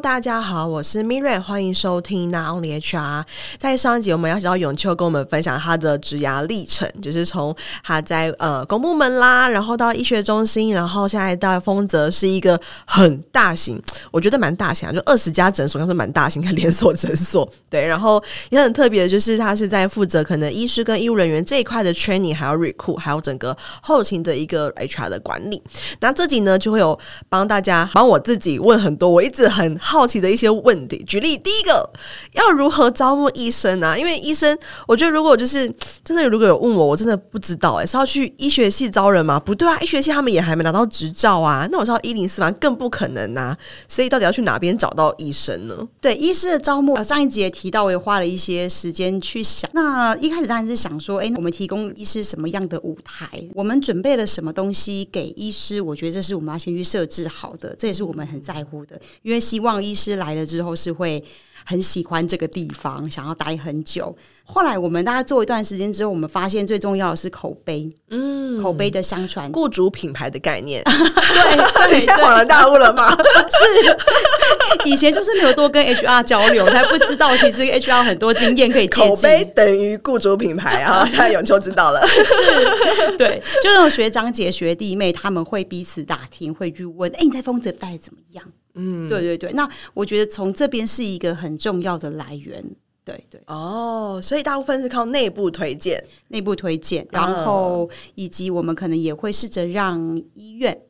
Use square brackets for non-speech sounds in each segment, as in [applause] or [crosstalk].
大家好，我是 Mira，欢迎收听 n o n l y HR。在上一集，我们邀请到永秋跟我们分享他的职涯历程，就是从他在呃公部门啦，然后到医学中心，然后现在到丰泽是一个很大型，我觉得蛮大型啊，就二十家诊所，应该是蛮大型的连锁诊所。对，然后也很特别的就是他是在负责可能医师跟医务人员这一块的 training，还有 recruit，还有整个后勤的一个 HR 的管理。那这集呢，就会有帮大家帮我自己问很多，我一直很。好奇的一些问题，举例第一个，要如何招募医生啊？因为医生，我觉得如果就是真的，如果有问我，我真的不知道、欸，哎，是要去医学系招人吗？不对啊，医学系他们也还没拿到执照啊。那我知道一零四吗？更不可能啊。所以到底要去哪边找到医生呢？对，医师的招募，上一集也提到，我也花了一些时间去想。那一开始当然是想说，哎、我们提供医师什么样的舞台？我们准备了什么东西给医师？我觉得这是我们要先去设置好的，这也是我们很在乎的，因为希望。希望医师来了之后是会很喜欢这个地方，想要待很久。后来我们大家做一段时间之后，我们发现最重要的是口碑，嗯，口碑的相传，雇主品牌的概念。对，[laughs] 你，现在恍然大悟了吗？[laughs] 是，以前就是没有多跟 HR 交流，才不知道其实 HR 很多经验可以借口碑等于雇主品牌啊！[laughs] 现在永秋知道了，是，对，就那种学长姐、学弟妹，他们会彼此打听，会去问：“哎、欸，你在丰泽待怎么样？”嗯，对对对，那我觉得从这边是一个很重要的来源，对对。哦，所以大部分是靠内部推荐，内部推荐，然后以及我们可能也会试着让医院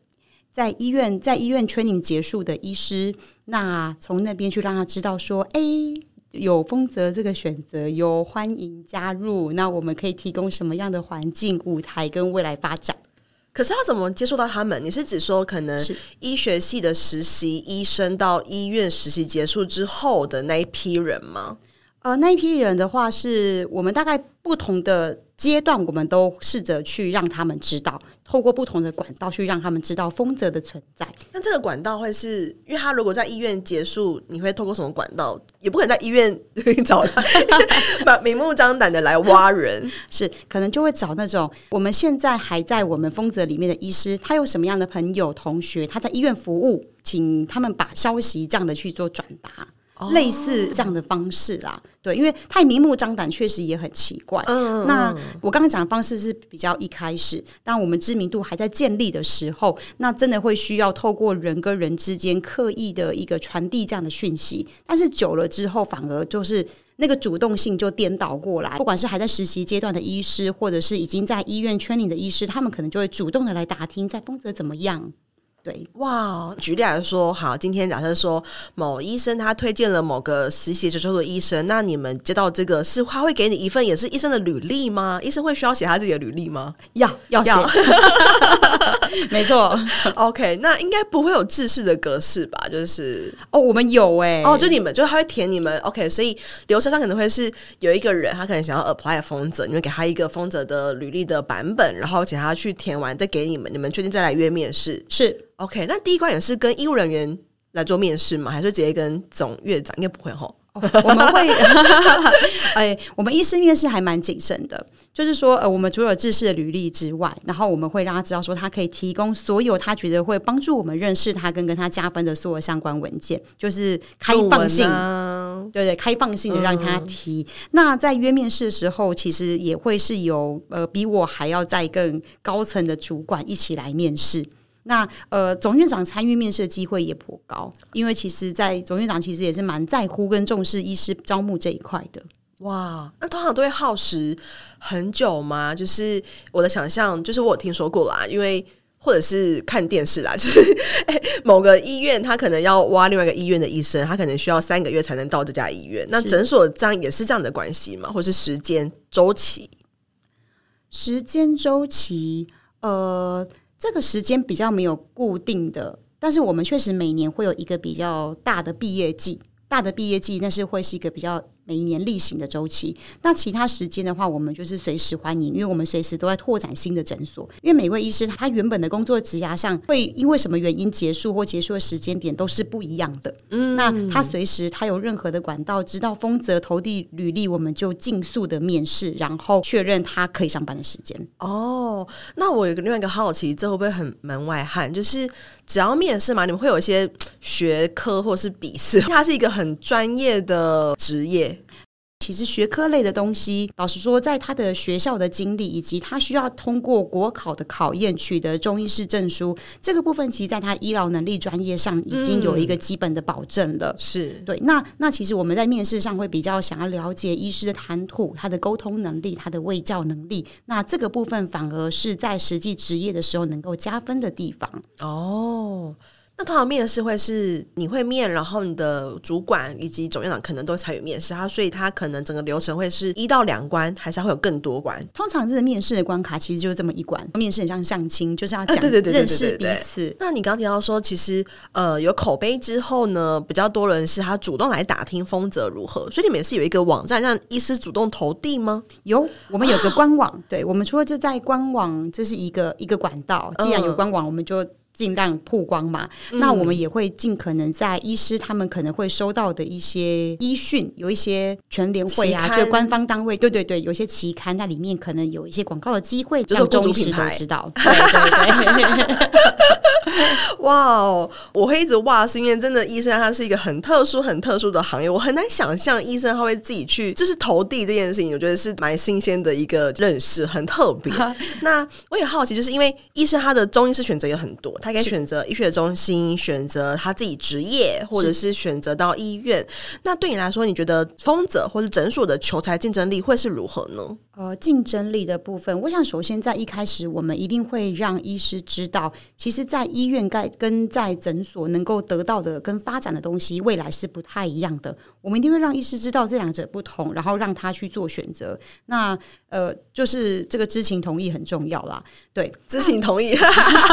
在医院在医院 training 结束的医师，那从那边去让他知道说，哎，有丰泽这个选择，有欢迎加入，那我们可以提供什么样的环境、舞台跟未来发展。可是要怎么接触到他们？你是指说可能医学系的实习医生到医院实习结束之后的那一批人吗？呃，那一批人的话，是我们大概不同的阶段，我们都试着去让他们知道，透过不同的管道去让他们知道丰泽的存在。那这个管道会是因为他如果在医院结束，你会透过什么管道？也不可能在医院找他，[laughs] 把明目张胆的来挖人，是可能就会找那种我们现在还在我们丰泽里面的医师，他有什么样的朋友同学，他在医院服务，请他们把消息这样的去做转达。类似这样的方式啦，对，因为太明目张胆，确实也很奇怪。嗯，那我刚刚讲的方式是比较一开始，当我们知名度还在建立的时候，那真的会需要透过人跟人之间刻意的一个传递这样的讯息。但是久了之后，反而就是那个主动性就颠倒过来，不管是还在实习阶段的医师，或者是已经在医院 training 的医师，他们可能就会主动的来打听在丰泽怎么样。对，哇！举例来说，好，今天假设说某医生他推荐了某个实习之后的医生，那你们接到这个是他会给你一份也是医生的履历吗？医生会需要写他自己的履历吗？要要写，[laughs] 没错。OK，那应该不会有制式的格式吧？就是哦，我们有哎、欸，哦，就你们就他会填你们 OK，所以流程上可能会是有一个人他可能想要 apply 风泽，你们给他一个风泽的履历的版本，然后请他去填完再给你们，你们确定再来约面试是。OK，那第一关也是跟医务人员来做面试吗？还是直接跟总院长？应该不会吼。哦、我们会，[laughs] 哎，我们医师面试还蛮谨慎的，就是说，呃，我们除了自式的履历之外，然后我们会让他知道说，他可以提供所有他觉得会帮助我们认识他跟跟他加分的所有相关文件，就是开放性，啊、对对，开放性的让他提。嗯、那在约面试的时候，其实也会是有呃比我还要再更高层的主管一起来面试。那呃，总院长参与面试的机会也颇高，因为其实，在总院长其实也是蛮在乎跟重视医师招募这一块的。哇，那通常都会耗时很久吗？就是我的想象，就是我有听说过啦，因为或者是看电视啦，[laughs] 就是诶，某个医院他可能要挖另外一个医院的医生，他可能需要三个月才能到这家医院。那诊所这样也是这样的关系吗？或是时间周期？时间周期，呃。这个时间比较没有固定的，但是我们确实每年会有一个比较大的毕业季，大的毕业季，那是会是一个比较每一年例行的周期。那其他时间的话，我们就是随时欢迎，因为我们随时都在拓展新的诊所。因为每位医师他原本的工作职涯上会因为什么原因结束或结束的时间点都是不一样的。嗯，那他随时他有任何的管道知道丰泽投递履历，我们就尽速的面试，然后确认他可以上班的时间。哦，那我有个另外一个好奇，这会不会很门外汉？就是只要面试嘛，你们会有一些学科或是笔试，它是一个很专业的职业。其实学科类的东西，老实说，在他的学校的经历以及他需要通过国考的考验取得中医师证书，这个部分，其实在他医疗能力专业上已经有一个基本的保证了。嗯、是对。那那其实我们在面试上会比较想要了解医师的谈吐、他的沟通能力、他的卫教能力。那这个部分反而是在实际职业的时候能够加分的地方。哦。那通常面试会是你会面，然后你的主管以及总院长可能都参与面试，他所以他可能整个流程会是一到两关，还是会有更多关？通常这个面试的关卡其实就是这么一关，面试很像相亲，就是要讲、啊、对对对对对对对认识彼此。那你刚刚提到说，其实呃有口碑之后呢，比较多人是他主动来打听丰泽如何，所以你们也是有一个网站让医师主动投递吗？有，我们有个官网，对我们除了就在官网，这是一个一个管道。既然有官网，我们就。尽量曝光嘛，嗯、那我们也会尽可能在医师他们可能会收到的一些医讯，有一些全联会啊，就官方单位，对对对，有些期刊在里面可能有一些广告的机会，让中医师都知道。[laughs] 对对对。哇哦，我会一直哇，是因为真的医生他是一个很特殊、很特殊的行业，我很难想象医生他会自己去就是投递这件事情，我觉得是蛮新鲜的一个认识，很特别。[laughs] 那我也好奇，就是因为医生他的中医师选择也很多，他可以选择医学中心，选择他自己职业，或者是选择到医院。那对你来说，你觉得丰泽或者诊所的求财竞争力会是如何呢？呃，竞争力的部分，我想首先在一开始，我们一定会让医师知道，其实，在医院该跟在诊所能够得到的跟发展的东西，未来是不太一样的。我们一定会让医师知道这两者不同，然后让他去做选择。那呃，就是这个知情同意很重要啦。对，知情同意，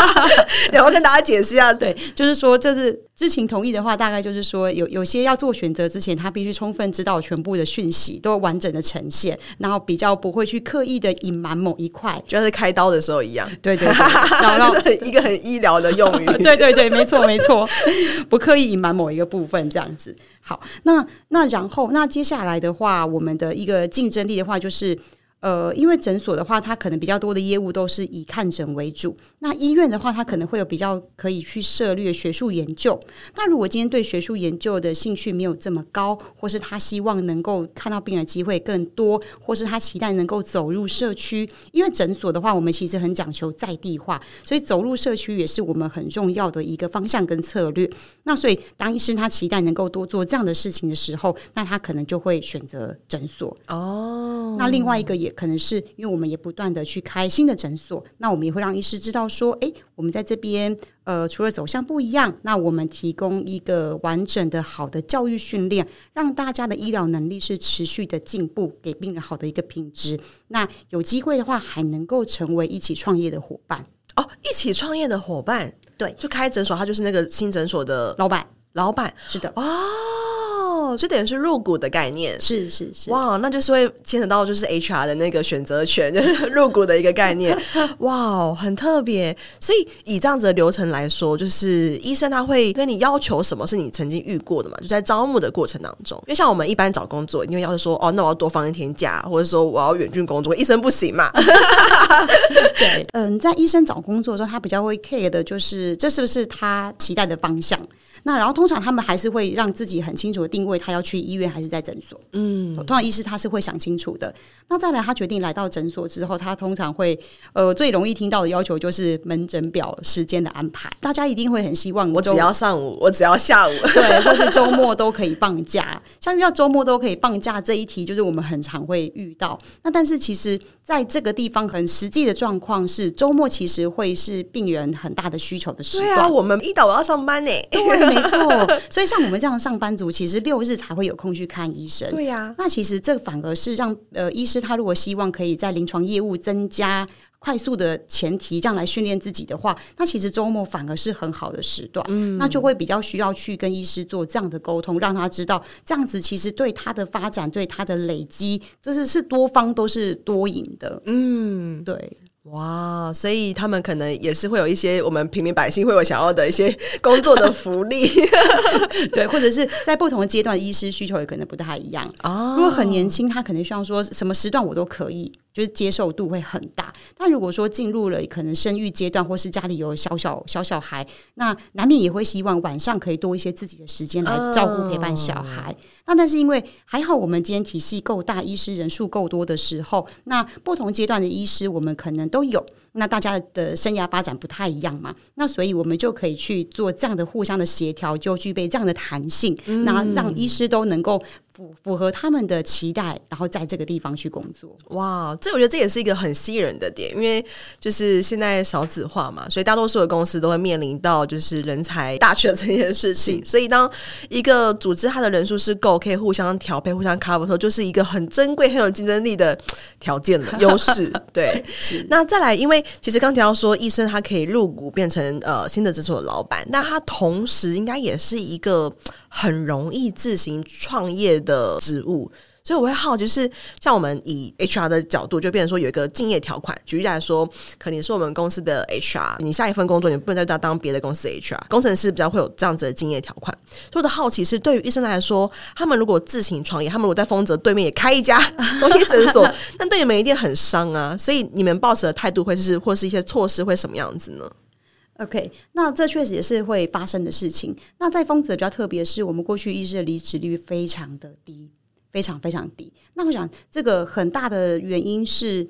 [laughs] 然后跟大家解释一下，对，就是说，这是知情同意的话，大概就是说，有有些要做选择之前，他必须充分知道全部的讯息，都完整的呈现，然后比较不会去刻意的隐瞒某一块，就像是开刀的时候一样。对对对，[laughs] 然后就是一个很医疗的用语。[laughs] 对对对，没错没错，[laughs] 不刻意隐瞒某一个部分，这样子。好，那那然后那接下来的话，我们的一个竞争力的话就是。呃，因为诊所的话，它可能比较多的业务都是以看诊为主。那医院的话，它可能会有比较可以去涉略学术研究。那如果今天对学术研究的兴趣没有这么高，或是他希望能够看到病人机会更多，或是他期待能够走入社区，因为诊所的话，我们其实很讲求在地化，所以走入社区也是我们很重要的一个方向跟策略。那所以，当医生他期待能够多做这样的事情的时候，那他可能就会选择诊所。哦，那另外一个也。可能是因为我们也不断的去开新的诊所，那我们也会让医师知道说，哎，我们在这边，呃，除了走向不一样，那我们提供一个完整的好的教育训练，让大家的医疗能力是持续的进步，给病人好的一个品质。那有机会的话，还能够成为一起创业的伙伴哦，一起创业的伙伴，对，就开诊所，他就是那个新诊所的老板，老板是的，哦。哦，这等于是入股的概念，是是是，哇，那就是会牵扯到就是 HR 的那个选择权，就是 [laughs] 入股的一个概念，哇，很特别。所以以这样子的流程来说，就是医生他会跟你要求什么是你曾经遇过的嘛？就在招募的过程当中，因为像我们一般找工作，因为要是说哦，那我要多放一天假，或者说我要远距工作，医生不行嘛？[laughs] 对，嗯，在医生找工作的时候，他比较会 care 的就是这是不是他期待的方向。那然后通常他们还是会让自己很清楚的定位，他要去医院还是在诊所。嗯，通常医师他是会想清楚的。那再来，他决定来到诊所之后，他通常会呃最容易听到的要求就是门诊表时间的安排。大家一定会很希望我只要上午，我只要下午，对，[laughs] 或是周末都可以放假。像遇到周末都可以放假这一题，就是我们很常会遇到。那但是其实在这个地方，很实际的状况是，周末其实会是病人很大的需求的时段。对啊，我们一早我要上班呢。错，所以像我们这样的上班族，其实六日才会有空去看医生？对呀、啊，那其实这反而是让呃医师他如果希望可以在临床业务增加快速的前提，这样来训练自己的话，那其实周末反而是很好的时段。嗯，那就会比较需要去跟医师做这样的沟通，让他知道这样子其实对他的发展、对他的累积，就是是多方都是多赢的。嗯，对。哇，所以他们可能也是会有一些我们平民百姓会有想要的一些工作的福利，[laughs] 对，或者是在不同的阶段，医师需求也可能不太一样。哦，如果很年轻，他可能希望说什么时段我都可以。就是接受度会很大，但如果说进入了可能生育阶段，或是家里有小小小小孩，那难免也会希望晚上可以多一些自己的时间来照顾陪伴小孩。Oh. 那但是因为还好，我们今天体系够大，医师人数够多的时候，那不同阶段的医师我们可能都有。那大家的生涯发展不太一样嘛，那所以我们就可以去做这样的互相的协调，就具备这样的弹性，那、嗯、让医师都能够。符符合他们的期待，然后在这个地方去工作。哇，这我觉得这也是一个很吸引人的点，因为就是现在少子化嘛，所以大多数的公司都会面临到就是人才大缺的这件事情。所以当一个组织它的人数是够，可以互相调配、互相 cover 的时候，就是一个很珍贵、很有竞争力的条件了，优势。对，[laughs] [laughs] 是。那再来，因为其实刚提到说，医生他可以入股变成呃新的诊所的老板，那他同时应该也是一个很容易自行创业的职务，所以我会好奇，就是像我们以 HR 的角度，就变成说有一个敬业条款。举例来说，可能是我们公司的 HR，你下一份工作你不能再当别的公司 HR。工程师比较会有这样子的敬业条款。所以我的好奇是，对于医生来说，他们如果自行创业，他们如果在丰泽对面也开一家 [laughs] 中医诊所，[laughs] 那对你们一定很伤啊。所以你们抱持的态度会是，或是一些措施会什么样子呢？OK，那这确实也是会发生的事情。那在丰泽比较特别的是，我们过去医师的离职率非常的低，非常非常低。那我想，这个很大的原因是。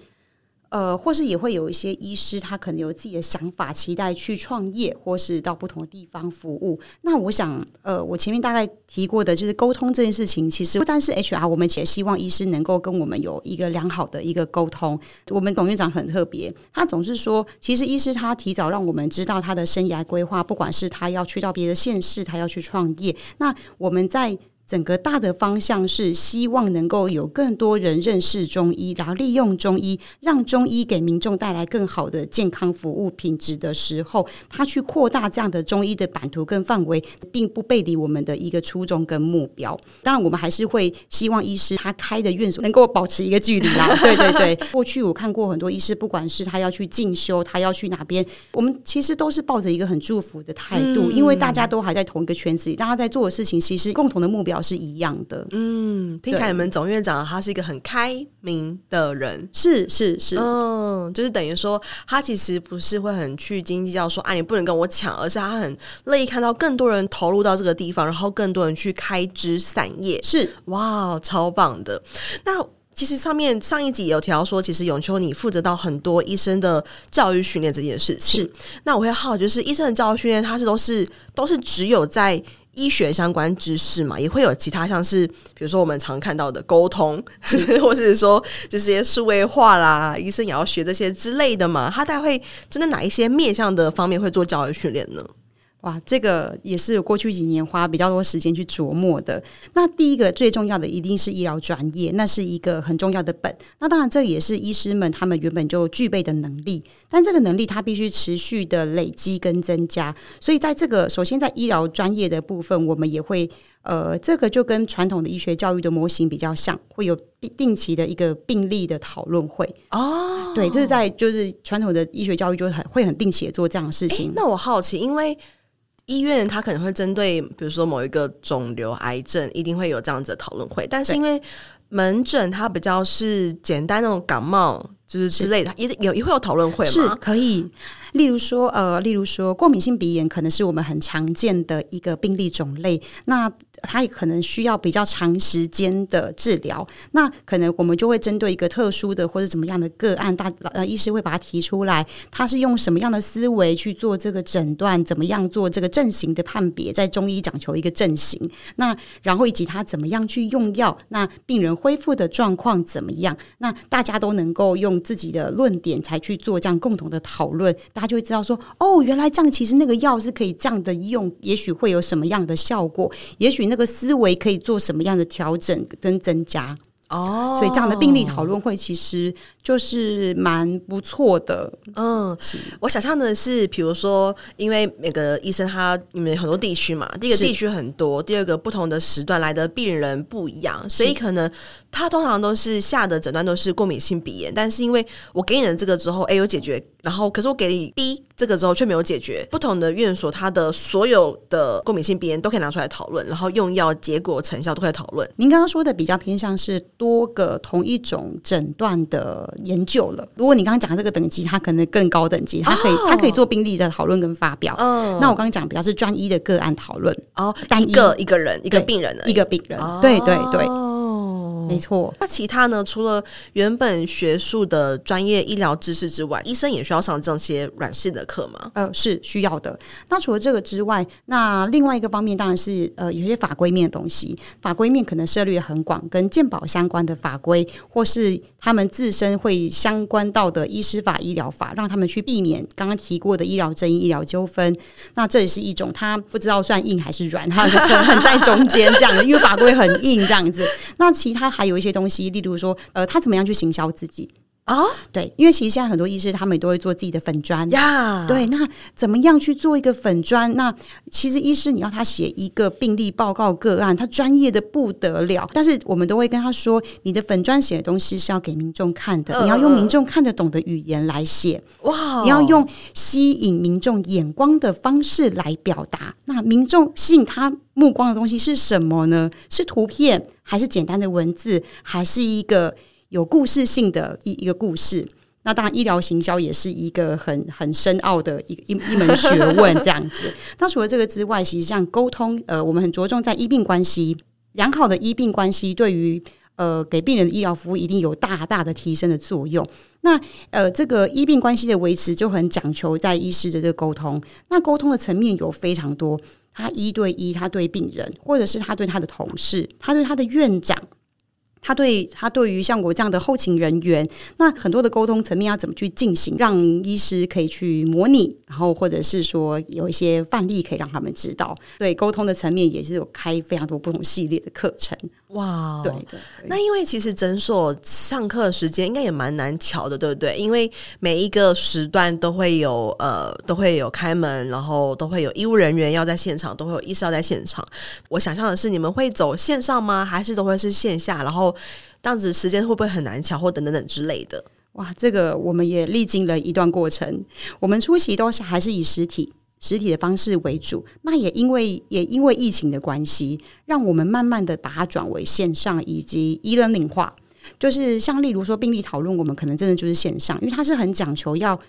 呃，或是也会有一些医师，他可能有自己的想法，期待去创业，或是到不同的地方服务。那我想，呃，我前面大概提过的，就是沟通这件事情，其实不单是 HR，我们也希望医师能够跟我们有一个良好的一个沟通。我们董院长很特别，他总是说，其实医师他提早让我们知道他的生涯规划，不管是他要去到别的县市，他要去创业，那我们在。整个大的方向是希望能够有更多人认识中医，然后利用中医，让中医给民众带来更好的健康服务品质的时候，他去扩大这样的中医的版图跟范围，并不背离我们的一个初衷跟目标。当然，我们还是会希望医师他开的院所能够保持一个距离啦。对对对，过去我看过很多医师，不管是他要去进修，他要去哪边，我们其实都是抱着一个很祝福的态度，因为大家都还在同一个圈子里，大家在做的事情其实共同的目标是一样的，嗯，听起来你们总院长他是一个很开明的人，是是是，嗯，就是等于说他其实不是会很去斤斤计较说，啊，你不能跟我抢，而是他很乐意看到更多人投入到这个地方，然后更多人去开枝散叶，是哇，超棒的。那其实上面上一集有提到说，其实永秋你负责到很多医生的教育训练这件事情，是。那我会好，就是医生的教育训练，他是都是都是只有在。医学相关知识嘛，也会有其他像是，比如说我们常看到的沟通，[laughs] 或者是说这些数位化啦，医生也要学这些之类的嘛。他大概会针对哪一些面向的方面会做教育训练呢？哇，这个也是过去几年花比较多时间去琢磨的。那第一个最重要的一定是医疗专业，那是一个很重要的本。那当然，这也是医师们他们原本就具备的能力，但这个能力它必须持续的累积跟增加。所以，在这个首先在医疗专业的部分，我们也会呃，这个就跟传统的医学教育的模型比较像，会有定期的一个病例的讨论会哦。对，这是在就是传统的医学教育就很会很定期的做这样的事情。那我好奇，因为。医院它可能会针对，比如说某一个肿瘤、癌症，一定会有这样子的讨论会。但是因为门诊它比较是简单那种感冒，就是之类的，也有也会有讨论会吗？是可以。例如说，呃，例如说，过敏性鼻炎可能是我们很常见的一个病例种类，那它也可能需要比较长时间的治疗。那可能我们就会针对一个特殊的或者怎么样的个案，大呃医师会把它提出来，他是用什么样的思维去做这个诊断，怎么样做这个症型的判别，在中医讲求一个症型。那然后以及他怎么样去用药，那病人恢复的状况怎么样？那大家都能够用自己的论点才去做这样共同的讨论，大家就会知道说，哦，原来这样其实那个药是可以这样的用，也许会有什么样的效果，也许那个思维可以做什么样的调整跟增加。哦，所以这样的病例讨论会其实就是蛮不错的。嗯，是我想象的是，比如说，因为每个医生他你们很多地区嘛，第一个地区很多，第二个不同的时段来的病人不一样，所以可能他通常都是下的诊断都是过敏性鼻炎，但是因为我给你的这个之后，哎，有解决。然后，可是我给你 B 这个之后却没有解决。不同的院所，他的所有的过敏性鼻炎都可以拿出来讨论，然后用药结果成效都可以讨论。您刚刚说的比较偏向是多个同一种诊断的研究了。如果你刚刚讲的这个等级，它可能更高等级，它可以、哦、它可以做病例的讨论跟发表。嗯，那我刚刚讲比较是专一的个案讨论哦，单一个一个人一个病人一个病人，对对对。对没错，那其他呢？除了原本学术的专业医疗知识之外，医生也需要上这些软性的课吗？呃，是需要的。那除了这个之外，那另外一个方面当然是呃，有些法规面的东西，法规面可能涉猎很广，跟健保相关的法规，或是他们自身会相关到的医师法、医疗法，让他们去避免刚刚提过的医疗争议、医疗纠纷。那这也是一种，他不知道算硬还是软，他很在中间这样的，因为法规很硬这样子。那其他。他有一些东西，例如说，呃，他怎么样去行销自己。啊？对，因为其实现在很多医师他们也都会做自己的粉砖呀。对，那怎么样去做一个粉砖？那其实医师你要他写一个病例报告个案，他专业的不得了。但是我们都会跟他说，你的粉砖写的东西是要给民众看的，你要用民众看得懂的语言来写。哇，你要用吸引民众眼光的方式来表达。那民众吸引他目光的东西是什么呢？是图片？还是简单的文字，还是一个有故事性的一一个故事。那当然，医疗行销也是一个很很深奥的一一一门学问，这样子。[laughs] 那除了这个之外，其实像沟通，呃，我们很着重在医病关系，良好的医病关系对于呃给病人的医疗服务一定有大大的提升的作用。那呃，这个医病关系的维持就很讲求在医师的这个沟通。那沟通的层面有非常多。他一对一，他对病人，或者是他对他的同事，他对他的院长，他对他对于像我这样的后勤人员，那很多的沟通层面要怎么去进行，让医师可以去模拟，然后或者是说有一些范例可以让他们知道。对沟通的层面也是有开非常多不同系列的课程。哇，对对，那因为其实诊所上课时间应该也蛮难调的，对不对？因为每一个时段都会有呃，都会有开门，然后都会有医务人员要在现场，都会有医师要在现场。我想象的是，你们会走线上吗？还是都会是线下？然后这样子时间会不会很难抢，或等等等之类的？哇，这个我们也历经了一段过程。我们初期都是还是以实体。实体的方式为主，那也因为也因为疫情的关系，让我们慢慢的把它转为线上以及 e-learning 化。就是像例如说病例讨论，我们可能真的就是线上，因为它是很讲求要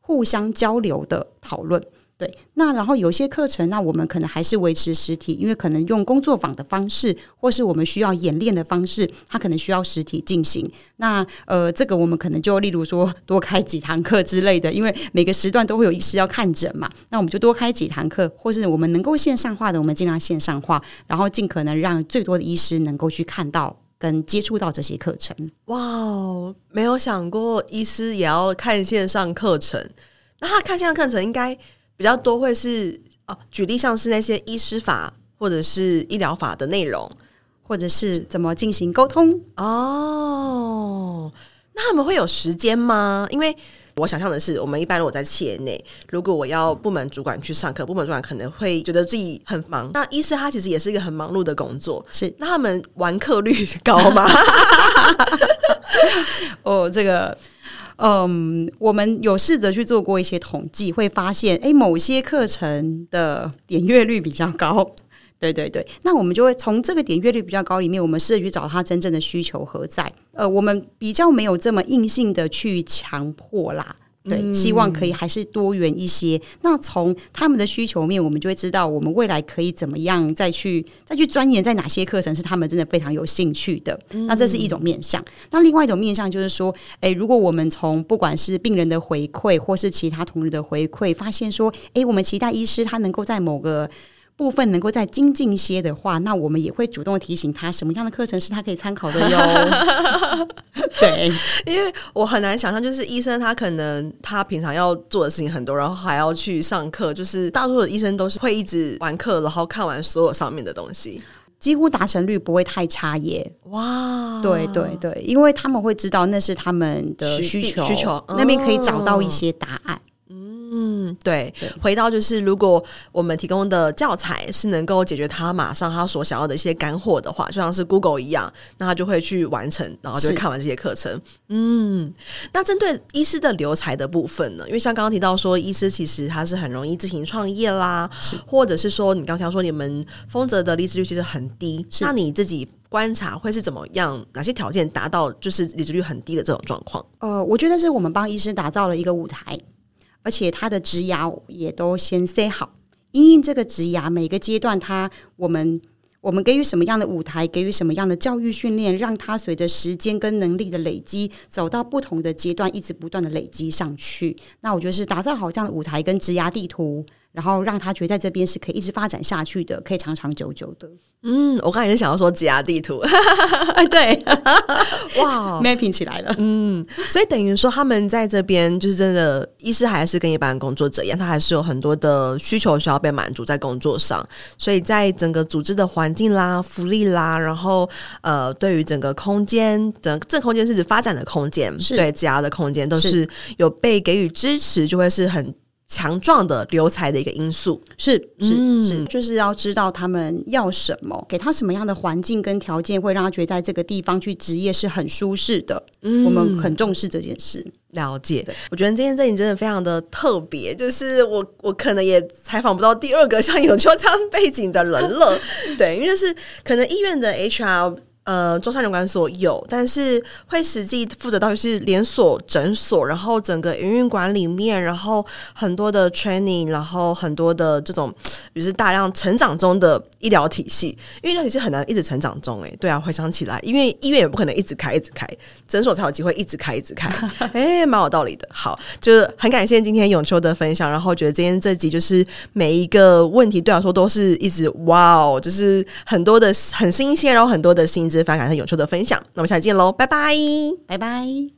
互相交流的讨论。对，那然后有些课程，那我们可能还是维持实体，因为可能用工作坊的方式，或是我们需要演练的方式，它可能需要实体进行。那呃，这个我们可能就例如说多开几堂课之类的，因为每个时段都会有医师要看诊嘛，那我们就多开几堂课，或是我们能够线上化的，我们尽量线上化，然后尽可能让最多的医师能够去看到跟接触到这些课程。哇哦，没有想过医师也要看线上课程，那他看线上课程应该。比较多会是哦，举例像是那些医师法或者是医疗法的内容，或者是怎么进行沟通哦。那他们会有时间吗？因为我想象的是，我们一般我在企业内，如果我要部门主管去上课，部门主管可能会觉得自己很忙。那医师他其实也是一个很忙碌的工作，是那他们完课率高吗？[laughs] [laughs] 哦，这个。嗯，我们有试着去做过一些统计，会发现，诶，某些课程的点阅率比较高。[laughs] 对对对，那我们就会从这个点阅率比较高里面，我们试着去找它真正的需求何在。呃，我们比较没有这么硬性的去强迫啦。对，希望可以还是多元一些。嗯、那从他们的需求面，我们就会知道我们未来可以怎么样再去再去钻研，在哪些课程是他们真的非常有兴趣的。嗯、那这是一种面向。那另外一种面向就是说，诶，如果我们从不管是病人的回馈，或是其他同仁的回馈，发现说，诶，我们期待医师他能够在某个部分能够再精进一些的话，那我们也会主动提醒他什么样的课程是他可以参考的哟。[laughs] 对，因为我很难想象，就是医生他可能他平常要做的事情很多，然后还要去上课，就是大多数的医生都是会一直完课，然后看完所有上面的东西。几乎达成率不会太差耶！哇，对对对，因为他们会知道那是他们的需求，需求那边可以找到一些答案。嗯，对，对，回到就是，如果我们提供的教材是能够解决他马上他所想要的一些干货的话，就像是 Google 一样，那他就会去完成，然后就会看完这些课程。嗯，那针对医师的留才的部分呢？因为像刚刚提到说，医师其实他是很容易自行创业啦，或者是说你刚才说你们丰泽的离职率其实很低，那你自己观察会是怎么样？哪些条件达到就是离职率很低的这种状况？呃，我觉得是我们帮医师打造了一个舞台。而且他的职涯也都先塞好，因应这个职涯每个阶段他，我们我们给予什么样的舞台，给予什么样的教育训练，让他随着时间跟能力的累积，走到不同的阶段，一直不断的累积上去。那我觉得是打造好这样的舞台跟职涯地图。然后让他觉得在这边是可以一直发展下去的，可以长长久久的。嗯，我刚才也是想要说挤压地图，[laughs] 对，哇，mapping 起来了。[laughs] 嗯，所以等于说他们在这边就是真的，医师还是跟一般工作者一样，他还是有很多的需求需要被满足在工作上。所以在整个组织的环境啦、福利啦，然后呃，对于整个空间，整这空间是指发展的空间，是对挤压的空间，都是有被给予支持，就会是很。强壮的留才的一个因素是是是，就是要知道他们要什么，给他什么样的环境跟条件，会让他觉得在这个地方去职业是很舒适的。嗯，我们很重视这件事。了解，我觉得今天这里真的非常的特别，就是我我可能也采访不到第二个像永秋这样背景的人了。[laughs] 对，因为是可能医院的 HR。呃，中山流感所有，但是会实际负责到是连锁诊所，然后整个营运管理面，然后很多的 training，然后很多的这种，就是大量成长中的医疗体系，因为医疗体系很难一直成长中，诶，对啊，回想起来，因为医院也不可能一直开一直开，诊所才有机会一直开一直开，诶，[laughs] 蛮有道理的。好，就是很感谢今天永秋的分享，然后觉得今天这集就是每一个问题对我来说都是一直哇哦，就是很多的很新鲜，然后很多的新知。非常感谢永秋的分享，那我们下期见喽，拜拜，拜拜。